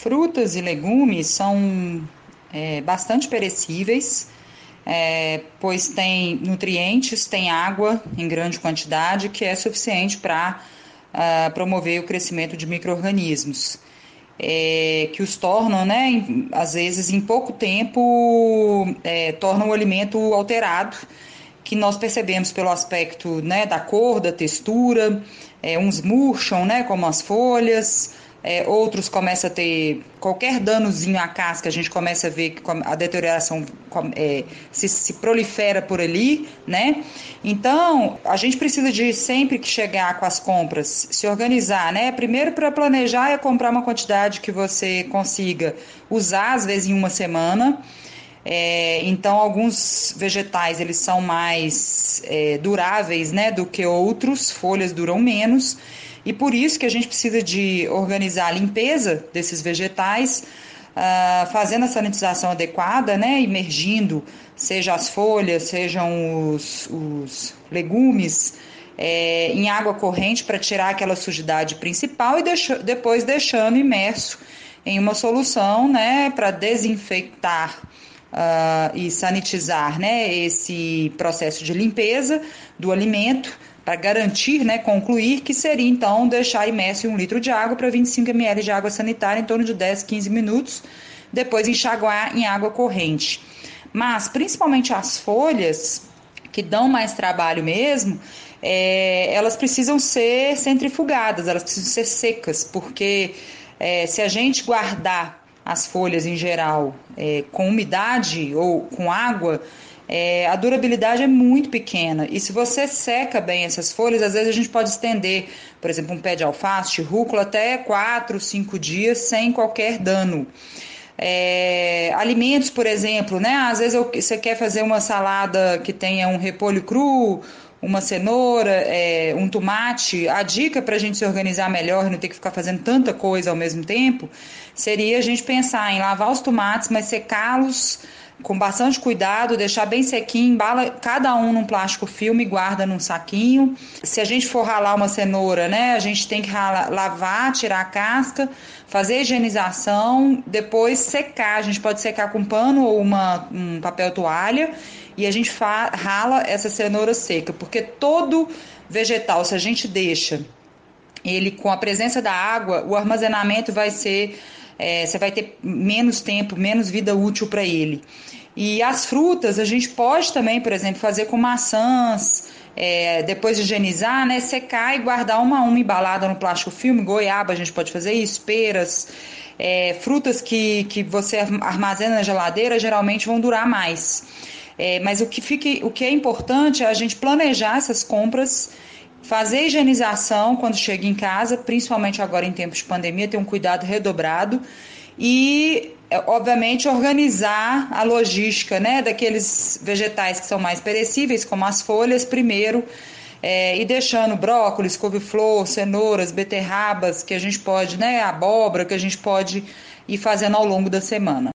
Frutas e legumes são é, bastante perecíveis, é, pois tem nutrientes, tem água em grande quantidade, que é suficiente para uh, ah, promover o crescimento de micro-organismos. É, que os tornam, né, em, às vezes em pouco tempo, é, tornam o alimento alterado, que nós percebemos pelo aspecto né, da cor, da textura, é, uns murcham, né, como as folhas, é, outros começam a ter qualquer danozinho à casca, a gente começa a ver que a deterioração é, se, se, prolifera por ali, né? Então, a gente precisa de sempre que chegar com as compras, se organizar, né? Primeiro para planejar é comprar uma quantidade que você consiga usar, às vezes em uma semana. É, então, alguns vegetais eles são mais é, duráveis né, do que outros, folhas duram menos. E por isso que a gente precisa de organizar a limpeza desses vegetais, uh, fazendo a sanitização adequada, né, imergindo, seja as folhas, sejam os, os legumes, é, em água corrente para tirar aquela sujidade principal e depois deixando imerso em uma solução né, para desinfectar uh, e sanitizar né, esse processo de limpeza do alimento para garantir, né, concluir que seria então deixar imerso em um litro de água para 25 ml de água sanitária em torno de 10, 15 minutos, depois enxaguar em água corrente. Mas principalmente as folhas, que dão mais trabalho mesmo, é, elas precisam ser centrifugadas, elas precisam ser secas, porque é, se a gente guardar as folhas em geral é, com umidade ou com água, é, a durabilidade é muito pequena. E se você seca bem essas folhas, às vezes a gente pode estender, por exemplo, um pé de alface, rúcula, até 4, 5 dias sem qualquer dano. É, alimentos, por exemplo, né? Às vezes eu, você quer fazer uma salada que tenha um repolho cru, uma cenoura, é, um tomate. A dica para a gente se organizar melhor e não ter que ficar fazendo tanta coisa ao mesmo tempo seria a gente pensar em lavar os tomates, mas secá-los com bastante cuidado, deixar bem sequinho, embala cada um num plástico filme, guarda num saquinho. Se a gente for ralar uma cenoura, né, a gente tem que ralar, lavar, tirar a casca, fazer a higienização, depois secar. A gente pode secar com pano ou uma, um papel toalha e a gente rala essa cenoura seca, porque todo vegetal, se a gente deixa ele com a presença da água, o armazenamento vai ser é, você vai ter menos tempo, menos vida útil para ele. E as frutas, a gente pode também, por exemplo, fazer com maçãs, é, depois de higienizar, né, secar e guardar uma a uma embalada no plástico filme, goiaba a gente pode fazer isso, peras, é, frutas que, que você armazena na geladeira geralmente vão durar mais. É, mas o que, fique, o que é importante é a gente planejar essas compras Fazer higienização quando chega em casa, principalmente agora em tempos de pandemia, ter um cuidado redobrado e, é, obviamente, organizar a logística né, daqueles vegetais que são mais perecíveis, como as folhas, primeiro, é, e deixando brócolis, couve-flor, cenouras, beterrabas, que a gente pode, né, abóbora, que a gente pode ir fazendo ao longo da semana.